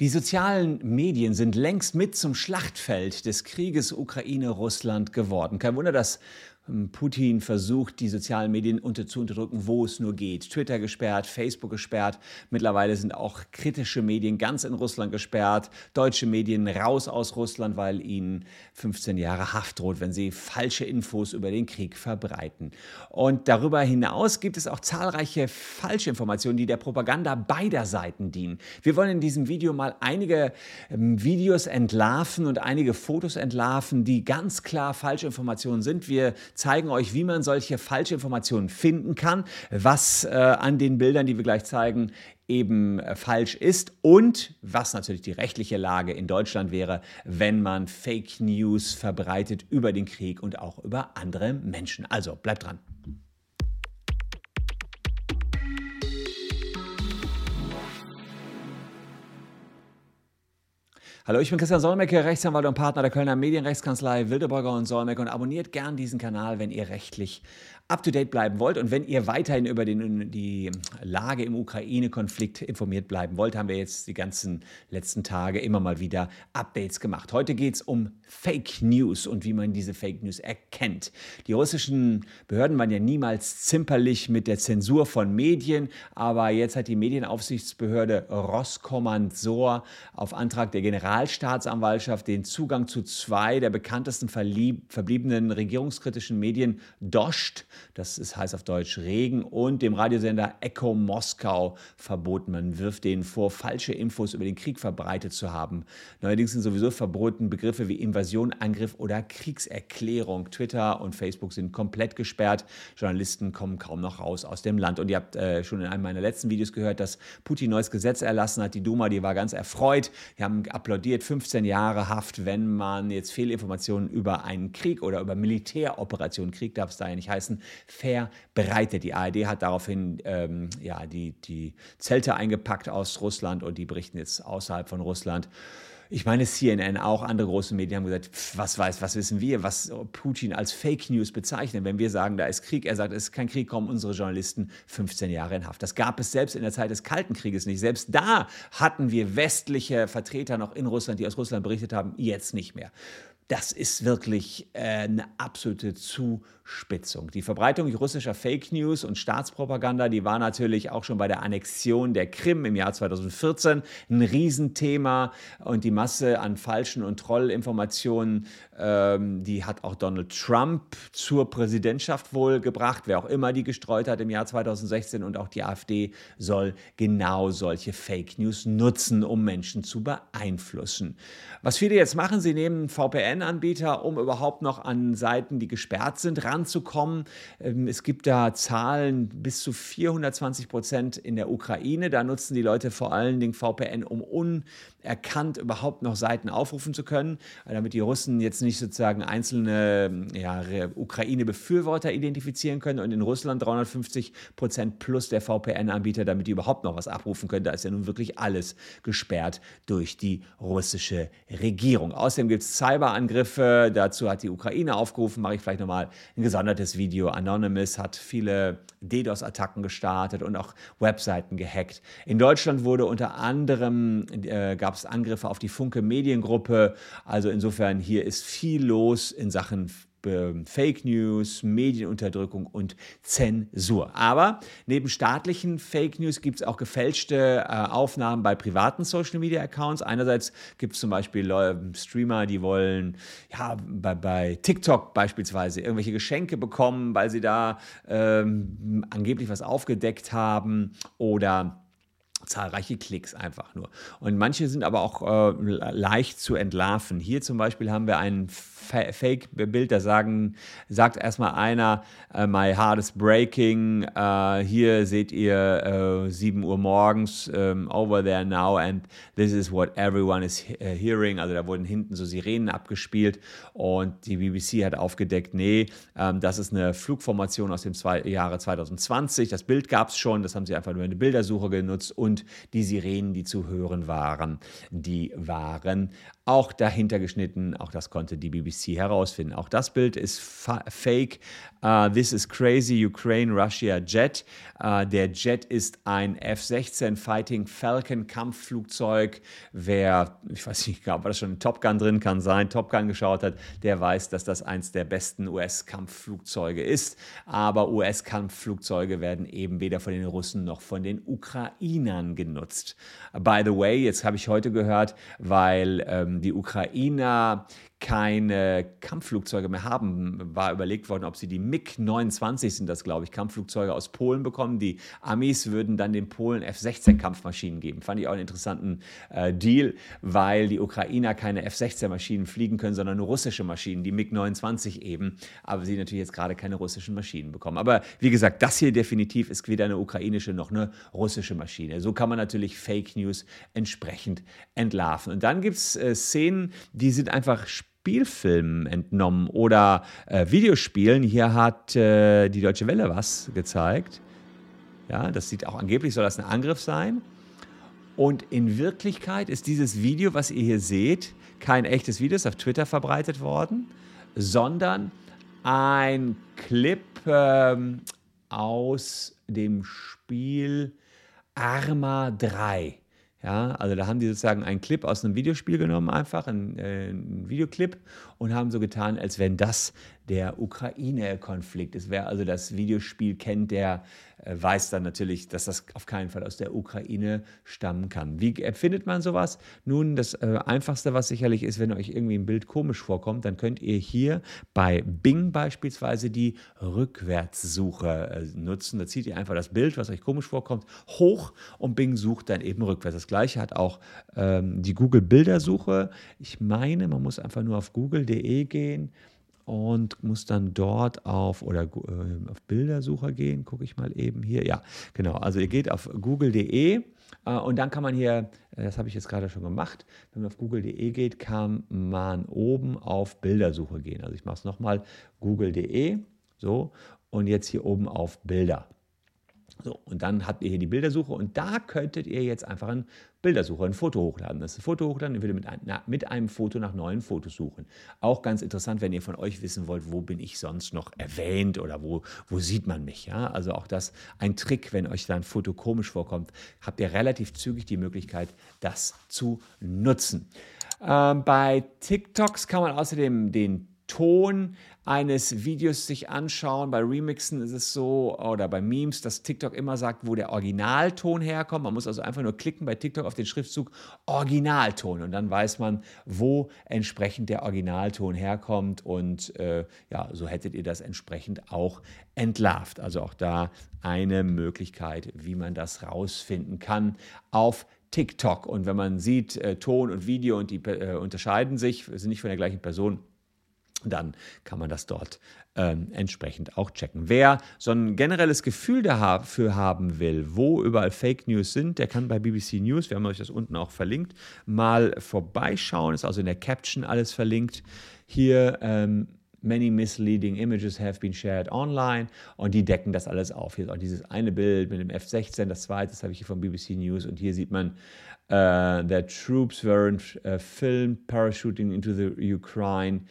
Die sozialen Medien sind längst mit zum Schlachtfeld des Krieges Ukraine-Russland geworden. Kein Wunder, dass Putin versucht, die sozialen Medien unter, zu unterdrücken, wo es nur geht. Twitter gesperrt, Facebook gesperrt. Mittlerweile sind auch kritische Medien ganz in Russland gesperrt. Deutsche Medien raus aus Russland, weil ihnen 15 Jahre Haft droht, wenn sie falsche Infos über den Krieg verbreiten. Und darüber hinaus gibt es auch zahlreiche Falschinformationen, die der Propaganda beider Seiten dienen. Wir wollen in diesem Video mal einige ähm, Videos entlarven und einige Fotos entlarven, die ganz klar Falschinformationen sind. Wir zeigen euch, wie man solche Falschinformationen finden kann, was äh, an den Bildern, die wir gleich zeigen, eben äh, falsch ist und was natürlich die rechtliche Lage in Deutschland wäre, wenn man Fake News verbreitet über den Krieg und auch über andere Menschen. Also bleibt dran. Hallo, ich bin Christian Solmecke, Rechtsanwalt und Partner der Kölner Medienrechtskanzlei Wildeborger und Solmecke und abonniert gern diesen Kanal, wenn ihr rechtlich up-to-date bleiben wollt und wenn ihr weiterhin über den, die Lage im Ukraine-Konflikt informiert bleiben wollt, haben wir jetzt die ganzen letzten Tage immer mal wieder Updates gemacht. Heute geht es um Fake News und wie man diese Fake News erkennt. Die russischen Behörden waren ja niemals zimperlich mit der Zensur von Medien, aber jetzt hat die Medienaufsichtsbehörde Roskomnadzor auf Antrag der Generalstaatsanwaltschaft den Zugang zu zwei der bekanntesten verbliebenen regierungskritischen Medien DOST das ist, heißt auf Deutsch Regen, und dem Radiosender Echo Moskau verboten. Man wirft denen vor, falsche Infos über den Krieg verbreitet zu haben. Neuerdings sind sowieso verboten Begriffe wie Invasion, Angriff oder Kriegserklärung. Twitter und Facebook sind komplett gesperrt. Journalisten kommen kaum noch raus aus dem Land. Und ihr habt äh, schon in einem meiner letzten Videos gehört, dass Putin neues Gesetz erlassen hat. Die Duma, die war ganz erfreut. Die haben applaudiert, 15 Jahre Haft, wenn man jetzt Fehlinformationen über einen Krieg oder über Militäroperationen, Krieg darf es da ja nicht heißen, verbreitet. Die ARD hat daraufhin ähm, ja, die, die Zelte eingepackt aus Russland und die berichten jetzt außerhalb von Russland. Ich meine, CNN, auch andere große Medien haben gesagt, was weiß, was wissen wir, was Putin als Fake News bezeichnet. Wenn wir sagen, da ist Krieg, er sagt, es ist kein Krieg, kommen unsere Journalisten 15 Jahre in Haft. Das gab es selbst in der Zeit des Kalten Krieges nicht. Selbst da hatten wir westliche Vertreter noch in Russland, die aus Russland berichtet haben, jetzt nicht mehr. Das ist wirklich äh, eine absolute Zuspitzung. Die Verbreitung russischer Fake News und Staatspropaganda, die war natürlich auch schon bei der Annexion der Krim im Jahr 2014 ein Riesenthema. Und die Masse an falschen und Trollinformationen, ähm, die hat auch Donald Trump zur Präsidentschaft wohl gebracht, wer auch immer die gestreut hat im Jahr 2016. Und auch die AfD soll genau solche Fake News nutzen, um Menschen zu beeinflussen. Was viele jetzt machen, sie nehmen VPN VPN-Anbieter, um überhaupt noch an Seiten, die gesperrt sind, ranzukommen. Ähm, es gibt da Zahlen bis zu 420 Prozent in der Ukraine. Da nutzen die Leute vor allen Dingen VPN, um unerkannt überhaupt noch Seiten aufrufen zu können, damit die Russen jetzt nicht sozusagen einzelne ja, Ukraine-Befürworter identifizieren können und in Russland 350 Prozent plus der VPN-Anbieter, damit die überhaupt noch was abrufen können. Da ist ja nun wirklich alles gesperrt durch die russische Regierung. Außerdem gibt es Cyber- Angriffe. Dazu hat die Ukraine aufgerufen, mache ich vielleicht nochmal ein gesondertes Video. Anonymous hat viele DDoS-Attacken gestartet und auch Webseiten gehackt. In Deutschland wurde unter anderem, äh, gab es Angriffe auf die Funke Mediengruppe. Also insofern hier ist viel los in Sachen Fake News, Medienunterdrückung und Zensur. Aber neben staatlichen Fake News gibt es auch gefälschte äh, Aufnahmen bei privaten Social Media Accounts. Einerseits gibt es zum Beispiel Streamer, die wollen ja, bei, bei TikTok beispielsweise irgendwelche Geschenke bekommen, weil sie da ähm, angeblich was aufgedeckt haben oder zahlreiche Klicks einfach nur. Und manche sind aber auch äh, leicht zu entlarven. Hier zum Beispiel haben wir ein Fake-Bild, da sagen, sagt erstmal einer, uh, my heart is breaking, uh, hier seht ihr uh, 7 Uhr morgens, um, over there now and this is what everyone is hearing. Also da wurden hinten so Sirenen abgespielt und die BBC hat aufgedeckt, nee, um, das ist eine Flugformation aus dem zwei, Jahre 2020. Das Bild gab es schon, das haben sie einfach nur in der Bildersuche genutzt und und die Sirenen, die zu hören waren, die waren auch dahinter geschnitten. Auch das konnte die BBC herausfinden. Auch das Bild ist fake. Uh, this is crazy Ukraine Russia Jet. Uh, der Jet ist ein F-16 Fighting Falcon Kampfflugzeug. Wer, ich weiß nicht, ob das schon in Top Gun drin kann sein, Top Gun geschaut hat, der weiß, dass das eins der besten US-Kampfflugzeuge ist. Aber US-Kampfflugzeuge werden eben weder von den Russen noch von den Ukrainern genutzt. By the way, jetzt habe ich heute gehört, weil ähm, die Ukrainer keine Kampfflugzeuge mehr haben, war überlegt worden, ob sie die MiG-29 sind das, glaube ich, Kampfflugzeuge aus Polen bekommen. Die Amis würden dann den Polen F-16-Kampfmaschinen geben. Fand ich auch einen interessanten äh, Deal, weil die Ukrainer keine F-16-Maschinen fliegen können, sondern nur russische Maschinen, die MiG-29 eben. Aber sie natürlich jetzt gerade keine russischen Maschinen bekommen. Aber wie gesagt, das hier definitiv ist weder eine ukrainische noch eine russische Maschine. So kann man natürlich Fake News entsprechend entlarven. Und dann gibt es äh, Szenen, die sind einfach spannend Spielfilmen entnommen oder äh, Videospielen. Hier hat äh, die Deutsche Welle was gezeigt. Ja, das sieht auch angeblich soll das ein Angriff sein. Und in Wirklichkeit ist dieses Video, was ihr hier seht, kein echtes Video, ist auf Twitter verbreitet worden, sondern ein Clip ähm, aus dem Spiel Arma 3. Ja, also da haben die sozusagen einen Clip aus einem Videospiel genommen, einfach einen, äh, einen Videoclip und haben so getan, als wenn das der Ukraine-Konflikt ist. Wer also das Videospiel kennt, der äh, weiß dann natürlich, dass das auf keinen Fall aus der Ukraine stammen kann. Wie empfindet man sowas? Nun, das äh, Einfachste, was sicherlich ist, wenn euch irgendwie ein Bild komisch vorkommt, dann könnt ihr hier bei Bing beispielsweise die Rückwärtssuche äh, nutzen. Da zieht ihr einfach das Bild, was euch komisch vorkommt, hoch und Bing sucht dann eben rückwärts. Das gleiche hat auch ähm, die Google-Bildersuche. Ich meine, man muss einfach nur auf google.de gehen und muss dann dort auf oder äh, auf Bildersucher gehen. Gucke ich mal eben hier. Ja, genau. Also ihr geht auf google.de äh, und dann kann man hier, äh, das habe ich jetzt gerade schon gemacht, wenn man auf google.de geht, kann man oben auf Bildersuche gehen. Also ich mache es nochmal, google.de, so, und jetzt hier oben auf Bilder. So, und dann habt ihr hier die Bildersuche und da könntet ihr jetzt einfach einen Bildersucher, ein Foto hochladen. Das Foto hochladen, ihr würdet mit, ein, mit einem Foto nach neuen Fotos suchen. Auch ganz interessant, wenn ihr von euch wissen wollt, wo bin ich sonst noch erwähnt oder wo, wo sieht man mich. Ja? Also auch das ein Trick, wenn euch da ein Foto komisch vorkommt, habt ihr relativ zügig die Möglichkeit, das zu nutzen. Ähm, bei TikToks kann man außerdem den Ton eines Videos sich anschauen. Bei Remixen ist es so, oder bei Memes, dass TikTok immer sagt, wo der Originalton herkommt. Man muss also einfach nur klicken bei TikTok auf den Schriftzug Originalton und dann weiß man, wo entsprechend der Originalton herkommt und äh, ja, so hättet ihr das entsprechend auch entlarvt. Also auch da eine Möglichkeit, wie man das rausfinden kann auf TikTok. Und wenn man sieht, äh, Ton und Video und die äh, unterscheiden sich, sind nicht von der gleichen Person, dann kann man das dort ähm, entsprechend auch checken. Wer so ein generelles Gefühl dafür haben will, wo überall Fake News sind, der kann bei BBC News, wir haben euch das unten auch verlinkt, mal vorbeischauen. Ist also in der Caption alles verlinkt. Hier ähm, Many misleading images have been shared online und die decken das alles auf. Hier ist auch dieses eine Bild mit dem F-16, das zweite, das habe ich hier von BBC News und hier sieht man, uh, that troops weren't uh, filmed parachuting into the Ukraine.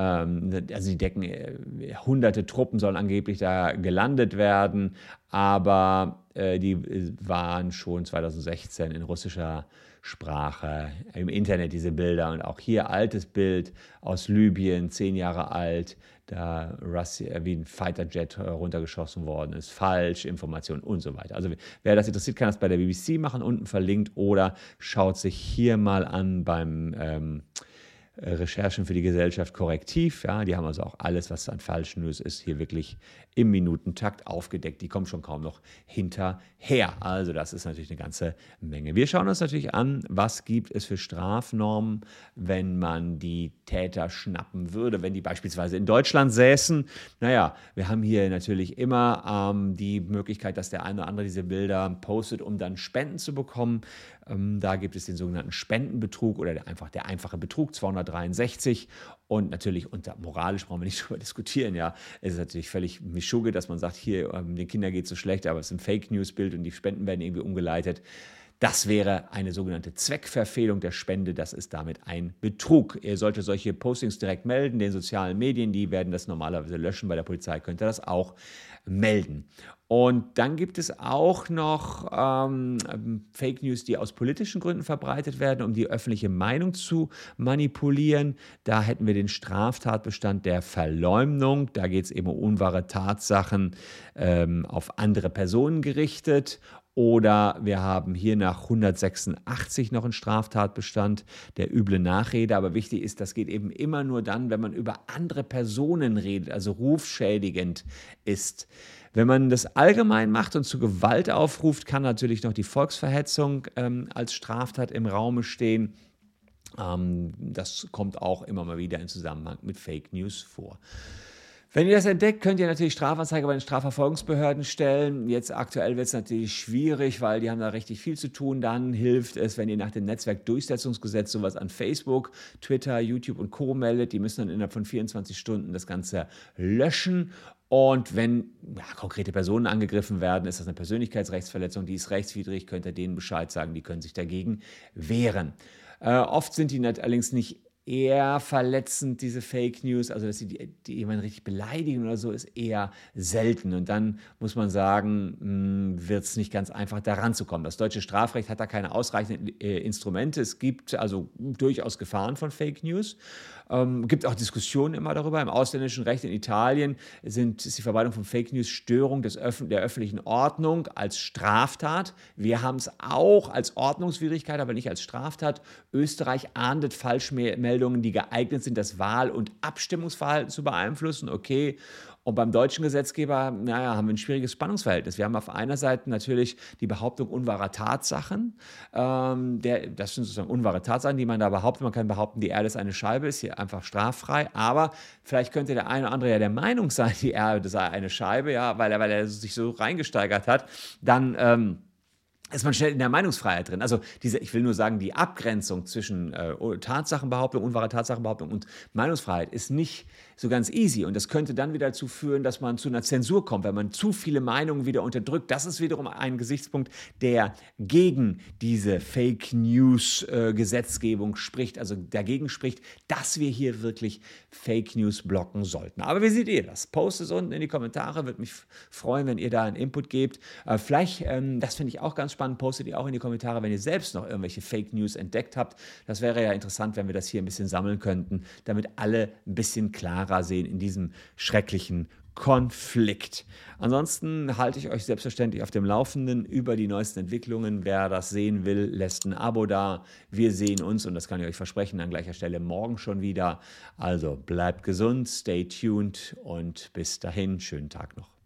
Ähm, also die decken, äh, hunderte Truppen sollen angeblich da gelandet werden, aber äh, die äh, waren schon 2016 in russischer Sprache im Internet diese Bilder und auch hier altes Bild aus Libyen, zehn Jahre alt, da Russia, wie ein Fighterjet runtergeschossen worden ist, falsch, Informationen und so weiter. Also wer das interessiert, kann das bei der BBC machen, unten verlinkt oder schaut sich hier mal an beim ähm, äh, Recherchen für die Gesellschaft korrektiv. Ja, die haben also auch alles, was an Falsch News ist, hier wirklich im Minutentakt aufgedeckt. Die kommen schon kaum noch hinterher. Also das ist natürlich eine ganze Menge. Wir schauen uns natürlich an, was gibt es für Strafnormen, wenn man die Täter schnappen würde, wenn die beispielsweise in Deutschland säßen. Naja, wir haben hier natürlich immer ähm, die Möglichkeit, dass der eine oder andere diese Bilder postet, um dann Spenden zu bekommen. Ähm, da gibt es den sogenannten Spendenbetrug oder der, einfach der einfache Betrug 263 und natürlich unter moralisch brauchen wir nicht drüber diskutieren, ja. Es ist natürlich völlig Mischugge, dass man sagt, hier, ähm, den Kindern geht es so schlecht, aber es ist ein Fake News Bild und die Spenden werden irgendwie umgeleitet. Das wäre eine sogenannte Zweckverfehlung der Spende. Das ist damit ein Betrug. Ihr solltet solche Postings direkt melden. Den sozialen Medien, die werden das normalerweise löschen. Bei der Polizei könnt ihr das auch melden. Und dann gibt es auch noch ähm, Fake News, die aus politischen Gründen verbreitet werden, um die öffentliche Meinung zu manipulieren. Da hätten wir den Straftatbestand der Verleumdung. Da geht es eben um unwahre Tatsachen ähm, auf andere Personen gerichtet. Oder wir haben hier nach 186 noch einen Straftatbestand der üble Nachrede. Aber wichtig ist, das geht eben immer nur dann, wenn man über andere Personen redet, also rufschädigend ist. Wenn man das allgemein macht und zu Gewalt aufruft, kann natürlich noch die Volksverhetzung ähm, als Straftat im Raume stehen. Ähm, das kommt auch immer mal wieder in Zusammenhang mit Fake News vor. Wenn ihr das entdeckt, könnt ihr natürlich Strafanzeige bei den Strafverfolgungsbehörden stellen. Jetzt aktuell wird es natürlich schwierig, weil die haben da richtig viel zu tun. Dann hilft es, wenn ihr nach dem Netzwerkdurchsetzungsgesetz sowas an Facebook, Twitter, YouTube und Co. meldet. Die müssen dann innerhalb von 24 Stunden das Ganze löschen. Und wenn ja, konkrete Personen angegriffen werden, ist das eine Persönlichkeitsrechtsverletzung, die ist rechtswidrig, könnt ihr denen Bescheid sagen, die können sich dagegen wehren. Äh, oft sind die allerdings nicht eher verletzend, diese Fake News. Also, dass sie die, die jemanden richtig beleidigen oder so, ist eher selten. Und dann muss man sagen, hm, wird es nicht ganz einfach, da ranzukommen. Das deutsche Strafrecht hat da keine ausreichenden äh, Instrumente. Es gibt also durchaus Gefahren von Fake News. Ähm, gibt auch Diskussionen immer darüber. Im ausländischen Recht in Italien sind, ist die Verbreitung von Fake News Störung des Öff der öffentlichen Ordnung als Straftat. Wir haben es auch als Ordnungswidrigkeit, aber nicht als Straftat. Österreich ahndet Falschmeldungen, die geeignet sind, das Wahl- und Abstimmungsverhalten zu beeinflussen. Okay. Und beim deutschen Gesetzgeber, naja, haben wir ein schwieriges Spannungsverhältnis. Wir haben auf einer Seite natürlich die Behauptung unwahrer Tatsachen. Ähm, der, das sind sozusagen unwahre Tatsachen, die man da behauptet. Man kann behaupten, die Erde ist eine Scheibe, ist hier einfach straffrei. Aber vielleicht könnte der eine oder andere ja der Meinung sein, die Erde sei eine Scheibe, ja, weil er, weil er sich so reingesteigert hat. Dann. Ähm, ist man schnell in der Meinungsfreiheit drin. Also diese, ich will nur sagen, die Abgrenzung zwischen äh, Tatsachenbehauptung, unwahre Tatsachenbehauptung und Meinungsfreiheit ist nicht so ganz easy. Und das könnte dann wieder dazu führen, dass man zu einer Zensur kommt, wenn man zu viele Meinungen wieder unterdrückt. Das ist wiederum ein Gesichtspunkt, der gegen diese Fake News äh, spricht, also dagegen spricht, dass wir hier wirklich Fake News blocken sollten. Aber wie seht ihr das? Postet es unten in die Kommentare, würde mich freuen, wenn ihr da einen Input gebt. Äh, vielleicht, ähm, das finde ich auch ganz spannend, postet ihr auch in die Kommentare, wenn ihr selbst noch irgendwelche Fake News entdeckt habt. Das wäre ja interessant, wenn wir das hier ein bisschen sammeln könnten, damit alle ein bisschen klarer Kamera sehen in diesem schrecklichen Konflikt. Ansonsten halte ich euch selbstverständlich auf dem Laufenden über die neuesten Entwicklungen. Wer das sehen will, lässt ein Abo da. Wir sehen uns, und das kann ich euch versprechen, an gleicher Stelle morgen schon wieder. Also bleibt gesund, stay tuned und bis dahin, schönen Tag noch.